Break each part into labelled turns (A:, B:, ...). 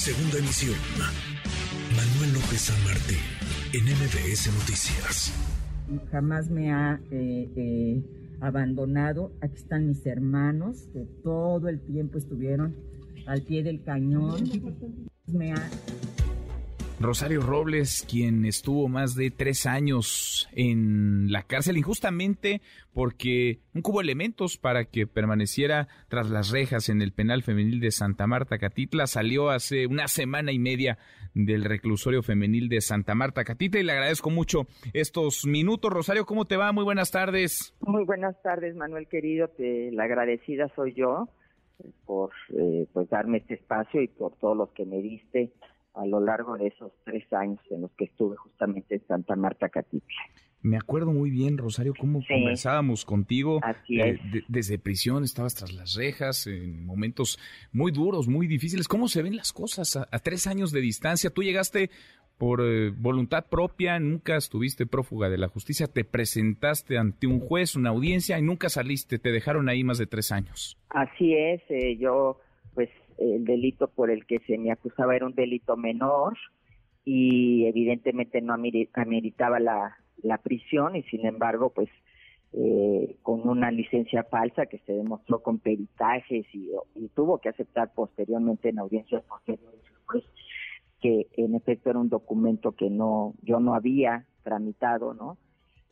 A: Segunda emisión. Manuel López San Martín, en MBS Noticias.
B: Jamás me ha eh, eh, abandonado. Aquí están mis hermanos, que todo el tiempo estuvieron al pie del cañón. Me ha
C: Rosario Robles, quien estuvo más de tres años en la cárcel injustamente porque nunca hubo elementos para que permaneciera tras las rejas en el penal femenil de Santa Marta Catitla, salió hace una semana y media del reclusorio femenil de Santa Marta Catitla y le agradezco mucho estos minutos. Rosario, ¿cómo te va? Muy buenas tardes.
B: Muy buenas tardes, Manuel querido. Te, la agradecida soy yo por eh, pues darme este espacio y por todos los que me diste a lo largo de esos tres años en los que estuve justamente en Santa Marta Catitla.
C: Me acuerdo muy bien, Rosario, cómo conversábamos contigo.
B: Así eh,
C: desde prisión estabas tras las rejas, en momentos muy duros, muy difíciles. ¿Cómo se ven las cosas a, tres años de distancia? Tú llegaste por eh, voluntad propia, nunca estuviste prófuga de la justicia, te presentaste ante un juez, una audiencia y nunca saliste, te dejaron ahí más de tres años.
B: Así es, eh, yo el delito por el que se me acusaba era un delito menor y evidentemente no ameritaba la, prisión y sin embargo pues eh, con una licencia falsa que se demostró con peritajes y, tuvo que aceptar posteriormente en audiencias posteriores pues que en efecto era un documento que no yo no había tramitado no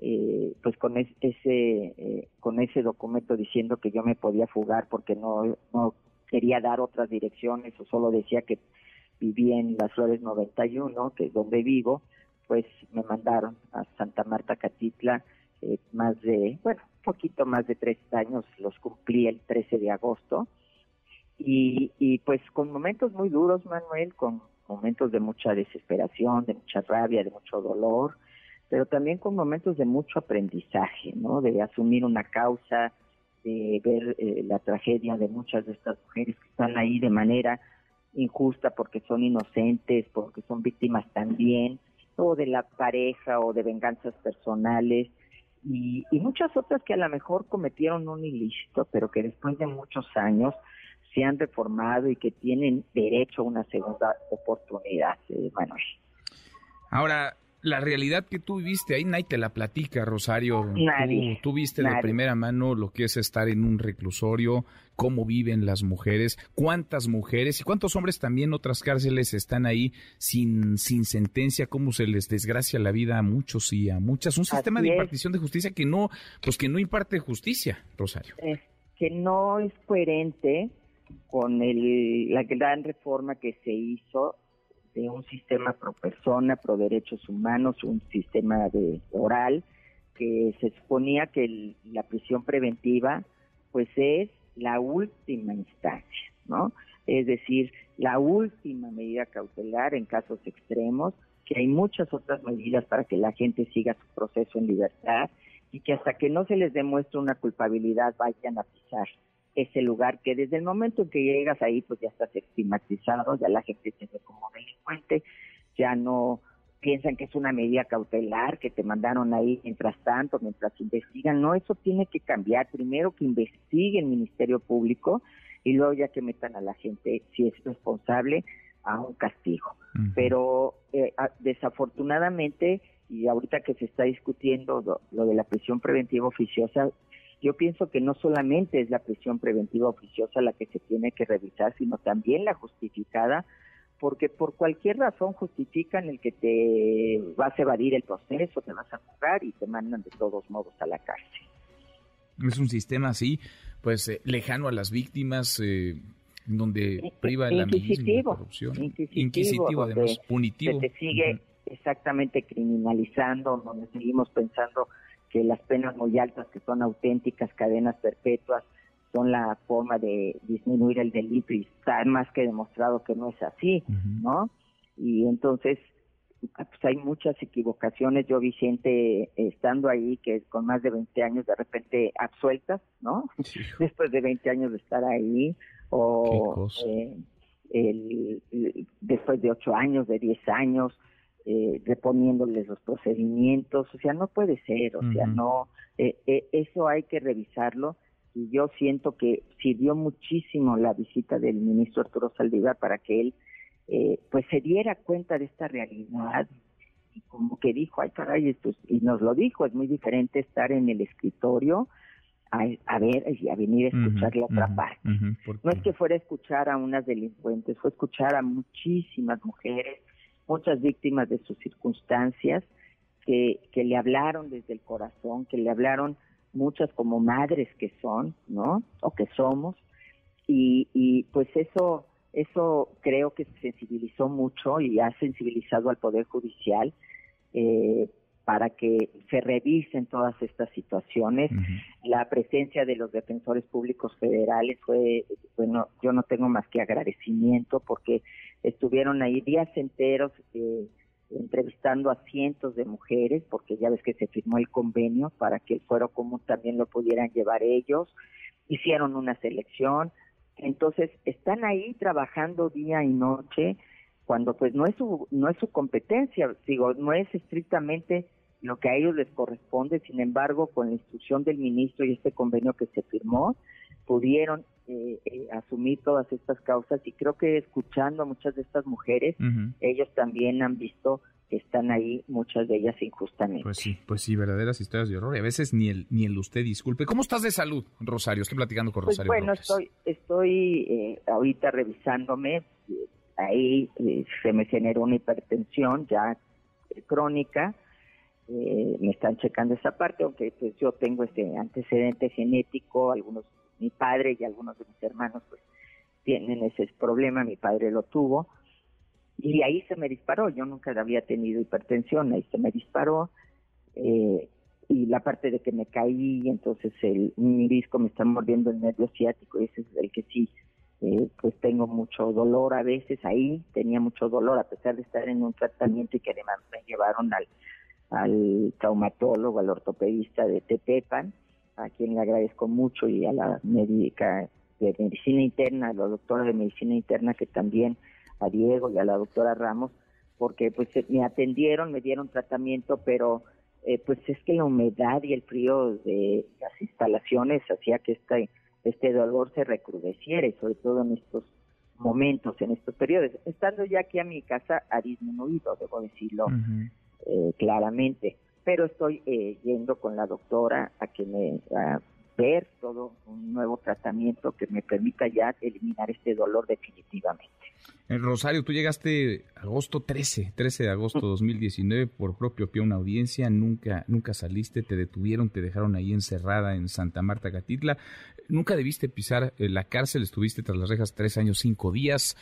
B: eh, pues con ese eh, con ese documento diciendo que yo me podía fugar porque no no quería dar otras direcciones o solo decía que vivía en Las Flores 91, que es donde vivo, pues me mandaron a Santa Marta Catitla eh, más de, bueno, un poquito más de tres años, los cumplí el 13 de agosto. Y, y pues con momentos muy duros, Manuel, con momentos de mucha desesperación, de mucha rabia, de mucho dolor, pero también con momentos de mucho aprendizaje, ¿no? De asumir una causa, de ver eh, la tragedia de muchas de estas mujeres que están ahí de manera injusta porque son inocentes, porque son víctimas también, o de la pareja o de venganzas personales y, y muchas otras que a lo mejor cometieron un ilícito, pero que después de muchos años se han reformado y que tienen derecho a una segunda oportunidad, eh, Manuel.
C: Ahora, la realidad que tú viviste ahí, nadie te la platica, Rosario.
B: Nadie.
C: Tú, viste de primera mano lo que es estar en un reclusorio, cómo viven las mujeres, cuántas mujeres y cuántos hombres también en otras cárceles están ahí sin, sin sentencia, cómo se les desgracia la vida a muchos y a muchas. Un sistema de impartición de justicia que no, pues que no imparte justicia, Rosario.
B: Es que no es coherente con el, la gran reforma que se hizo de un sistema pro persona, pro derechos humanos, un sistema de oral que se suponía que la prisión preventiva pues es la última instancia, ¿no? Es decir, la última medida cautelar en casos extremos, que hay muchas otras medidas para que la gente siga su proceso en libertad y que hasta que no se les demuestre una culpabilidad vayan a pisar ese lugar que desde el momento en que llegas ahí pues ya estás estigmatizado, ya la gente te ve como delincuente, ya no piensan que es una medida cautelar que te mandaron ahí mientras tanto, mientras investigan, no, eso tiene que cambiar, primero que investigue el Ministerio Público y luego ya que metan a la gente, si es responsable, a un castigo. Pero eh, desafortunadamente, y ahorita que se está discutiendo lo de la prisión preventiva oficiosa, yo pienso que no solamente es la prisión preventiva oficiosa la que se tiene que revisar, sino también la justificada, porque por cualquier razón justifican el que te vas a evadir el proceso, te vas a jugar y te mandan de todos modos a la cárcel.
C: Es un sistema así, pues eh, lejano a las víctimas, eh, donde priva el amiguismo, la corrupción,
B: inquisitivo,
C: además, punitivo.
B: Se te sigue exactamente criminalizando, donde seguimos pensando que las penas muy altas, que son auténticas cadenas perpetuas, son la forma de disminuir el delito y está más que demostrado que no es así, ¿no? Y entonces, pues hay muchas equivocaciones. Yo vi gente estando ahí que con más de 20 años de repente absueltas, ¿no? Después de 20 años de estar ahí, o eh, el, después de 8 años, de 10 años, eh, reponiéndoles los procedimientos, o sea, no puede ser, o sea, no, eh, eh, eso hay que revisarlo y yo siento que sirvió muchísimo la visita del ministro Arturo Saldívar para que él eh, pues se diera cuenta de esta realidad y como que dijo, ay caray, esto y nos lo dijo, es muy diferente estar en el escritorio a, ver y a venir a escuchar la otra parte. no es que fuera a escuchar a unas delincuentes, fue escuchar a muchísimas mujeres, muchas víctimas de sus circunstancias, que, que le hablaron desde el corazón, que le hablaron muchas como madres que son, ¿no? O que somos. Y, y pues eso, eso creo que sensibilizó mucho y ha sensibilizado al Poder Judicial eh, para que se revisen todas estas situaciones. La presencia de los defensores públicos federales fue, bueno, yo no tengo más que agradecimiento porque estuvieron ahí días enteros eh, entrevistando a cientos de mujeres, porque ya ves que se firmó el convenio para que el fuero común también lo pudieran llevar ellos. Hicieron una selección. Entonces, están ahí trabajando día y noche cuando pues no es su no es su competencia, digo, no es estrictamente lo que a ellos les corresponde, sin embargo, con la instrucción del ministro y este convenio que se firmó, pudieron eh, eh, asumir todas estas causas y creo que escuchando a muchas de estas mujeres, ellos también han visto que están ahí, muchas de ellas injustamente.
C: Pues sí, pues sí, verdaderas historias de horror y a veces ni el, ni el usted disculpe. ¿Cómo estás de salud, Rosario? Estoy platicando con pues Rosario.
B: bueno, estoy, estoy eh, ahorita revisándome, ahí se me generó una hipertensión ya crónica, eh, me están checando esa parte, aunque pues yo tengo este antecedente genético, algunos, mi padre y algunos de mis hermanos pues tienen ese problema, mi padre lo tuvo, y ahí se me disparó, yo nunca había tenido hipertensión, ahí se me disparó, eh, y la parte de que me caí, entonces el, disco me está mordiendo el nervio ciático, ese es el que sí, eh, pues tengo mucho dolor a veces ahí, tenía mucho dolor a pesar de estar en un tratamiento y que además me llevaron al al traumatólogo, al ortopedista de Tepepan, a quien le agradezco mucho, y a la médica de medicina interna, a la doctora de medicina interna que también, a Diego y a la doctora Ramos, porque pues me atendieron, me dieron tratamiento, pero eh, pues es que la humedad y el frío de las instalaciones hacía que este, este dolor se recrudeciera, sobre todo en estos momentos, en estos periodos. Estando ya aquí a mi casa ha disminuido, debo decirlo, eh, claramente. Pero estoy eh, yendo con la doctora a que me a ver todo un nuevo tratamiento que me permita ya eliminar este dolor definitivamente.
C: En Rosario, tú llegaste agosto 13, 13 de agosto de 2019 por propio pie una audiencia, nunca nunca saliste, te detuvieron, te dejaron ahí encerrada en Santa Marta Catitla, nunca debiste pisar eh, la cárcel, estuviste tras las rejas tres años cinco días.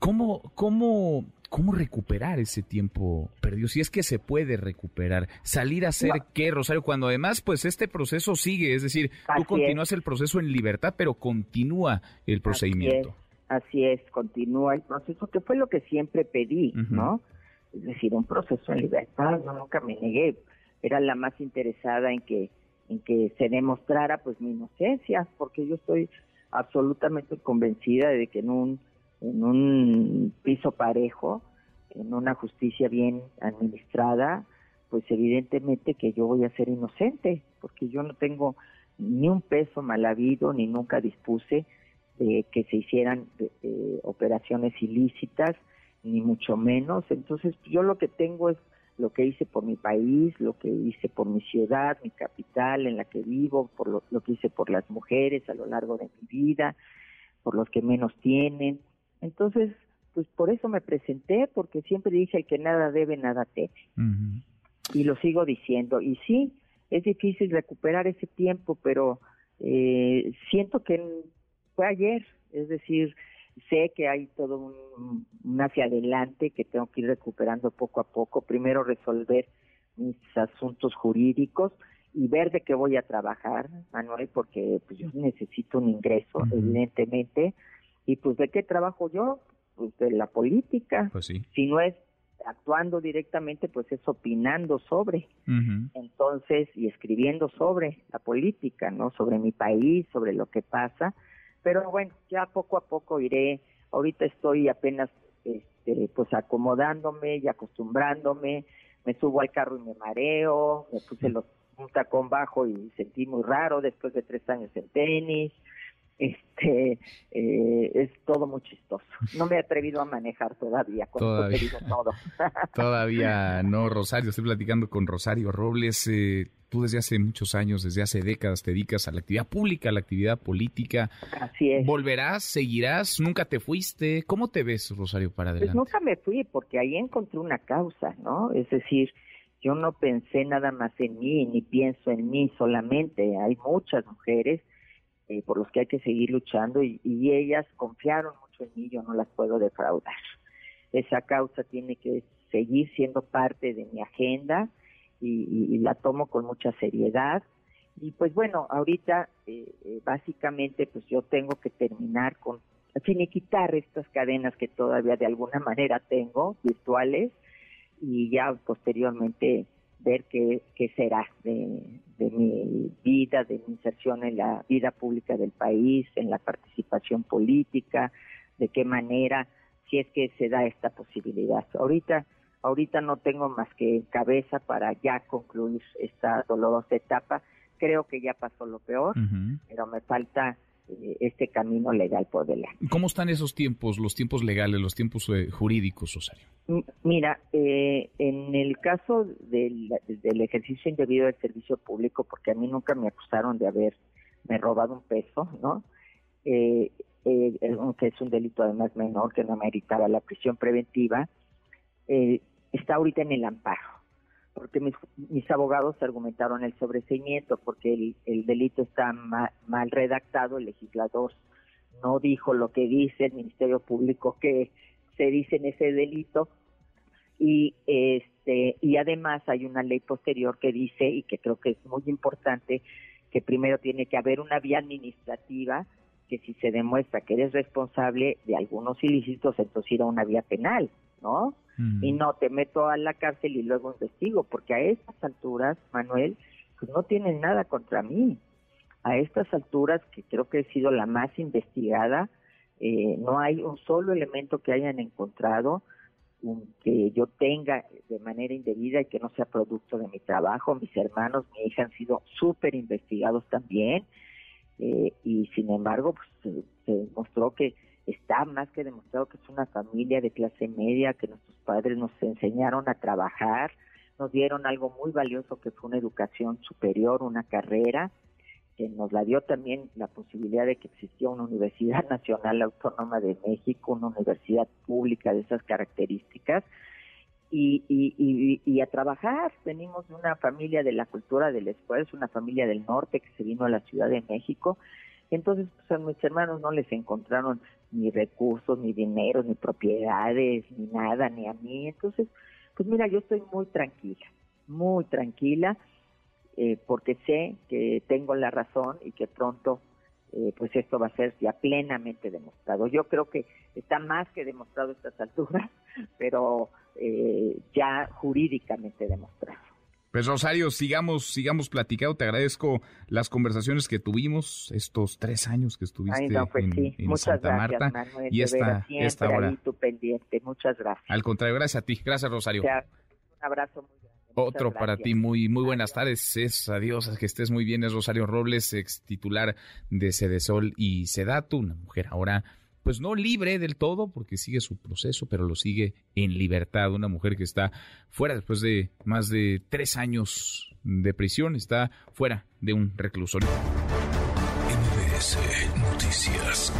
C: ¿Cómo, cómo, cómo recuperar ese tiempo perdido? Si es que se puede recuperar. ¿Salir a hacer qué, Rosario? Cuando además, pues este proceso sigue, es decir, tú continúas el proceso en libertad, pero continúa el procedimiento.
B: Así es, continúa el proceso, que fue lo que siempre pedí, ¿no? Es decir, un proceso en libertad, yo nunca me negué, era la más interesada en que en que se demostrara pues mi inocencia, porque yo estoy absolutamente convencida de que en un en un piso parejo, en una justicia bien administrada, pues evidentemente que yo voy a ser inocente, porque yo no tengo ni un peso mal habido, ni nunca dispuse de que se hicieran operaciones ilícitas, ni mucho menos. Entonces, yo lo que tengo es lo que hice por mi país, lo que hice por mi ciudad, mi capital en la que vivo, por lo, lo que hice por las mujeres a lo largo de mi vida, por los que menos tienen, entonces, pues por eso me presenté, porque siempre dije el que nada debe, nada teme. Y lo sigo diciendo. Y sí, es difícil recuperar ese tiempo, pero eh, siento que fue ayer, es decir, sé que hay todo un, un, hacia adelante que tengo que ir recuperando poco a poco. Primero resolver mis asuntos jurídicos y ver de qué voy a trabajar, Manuel, porque pues, yo necesito un ingreso, evidentemente y pues de qué trabajo yo? Pues de la política.
C: Pues sí.
B: Si no es actuando directamente, pues es opinando sobre. Entonces, y escribiendo sobre la política, ¿no? Sobre mi país, sobre lo que pasa. Pero bueno, ya poco a poco iré. Ahorita estoy apenas, este, pues acomodándome y acostumbrándome. Me subo al carro y me mareo. Me puse los, un tacón bajo y sentí muy raro después de tres años en tenis este eh, es todo muy chistoso. No me he atrevido a manejar todavía, todavía. todo.
C: todavía no, Rosario. Estoy platicando con Rosario Robles. Eh, tú desde hace muchos años, desde hace décadas, te dedicas a la actividad pública, a la actividad política.
B: Así es.
C: ¿Volverás? ¿Seguirás? ¿Nunca te fuiste? ¿Cómo te ves, Rosario, para pues adelante?
B: Pues nunca me fui, porque ahí encontré una causa, ¿no? Es decir, yo no pensé nada más en mí, ni pienso en mí solamente. Hay muchas mujeres eh, por los que hay que seguir luchando y, ellas confiaron mucho en mí, yo no las puedo defraudar. Esa causa tiene que seguir siendo parte de mi agenda y, la tomo con mucha seriedad. Y pues bueno, ahorita eh, eh, básicamente pues yo tengo que terminar con quitar estas cadenas que todavía de alguna manera tengo virtuales y ya posteriormente ver qué, qué será de, mi vida, de mi inserción en la vida pública del país, en la participación política, de qué manera, si es que se da esta posibilidad. Ahorita, ahorita no tengo más que cabeza para ya concluir esta dolorosa etapa. Creo que ya pasó lo peor, pero me falta este camino legal por delante.
C: ¿Cómo están esos tiempos, los tiempos legales, los tiempos eh, jurídicos, Rosario?
B: Mira, eh, en el caso del, ejercicio indebido del servicio público, porque a mí nunca me acusaron de haberme robado un peso, ¿no? Eh, que es un delito además menor que no meritaba la prisión preventiva, está ahorita en el amparo porque mis, mis abogados argumentaron el sobreseimiento, porque el, delito está mal, redactado, el legislador no dijo lo que dice el Ministerio Público que se dice en ese delito y este y además hay una ley posterior que dice y que creo que es muy importante que primero tiene que haber una vía administrativa que si se demuestra que eres responsable de algunos ilícitos entonces ir a una vía penal, ¿no? y no te meto a la cárcel y luego investigo, porque a estas alturas, Manuel, pues no tienen nada contra mí. A estas alturas, que creo que he sido la más investigada, eh, no hay un solo elemento que hayan encontrado que yo tenga de manera indebida y que no sea producto de mi trabajo. Mis hermanos, mi hija han sido súper investigados también eh, y sin embargo pues, se demostró que está más que demostrado que es una familia de clase media, que nuestros padres nos enseñaron a trabajar, nos dieron algo muy valioso que fue una educación superior, una carrera, que nos la dio también la posibilidad de que existía una Universidad Nacional Autónoma de México, una universidad pública de esas características, y, y, y, a trabajar. Venimos de una familia de la cultura del esfuerzo, una familia del norte que se vino a la Ciudad de México entonces, pues a mis hermanos no les encontraron ni recursos, ni dinero, ni propiedades, ni nada, ni a mí. Entonces, pues mira, yo estoy muy tranquila, muy tranquila, eh, porque sé que tengo la razón y que pronto, eh, pues esto va a ser ya plenamente demostrado. Yo creo que está más que demostrado a estas alturas, pero eh, ya jurídicamente demostrado.
C: Pues Rosario, sigamos, sigamos platicando. Te agradezco las conversaciones que tuvimos estos tres años que estuviste
B: pues
C: en, Santa Marta y esta, esta hora.
B: pendiente. Muchas gracias.
C: Al contrario, gracias a ti. Gracias, Rosario.
B: un abrazo muy grande.
C: Otro para ti, muy, muy buenas tardes. Es adiós, que estés muy bien. Es Rosario Robles, ex titular de Cedesol y Sedatu, una mujer ahora pues no libre del todo, porque sigue su proceso, pero lo sigue en libertad. Una mujer que está fuera después de más de tres años de prisión, está fuera de un reclusorio.
A: Noticias.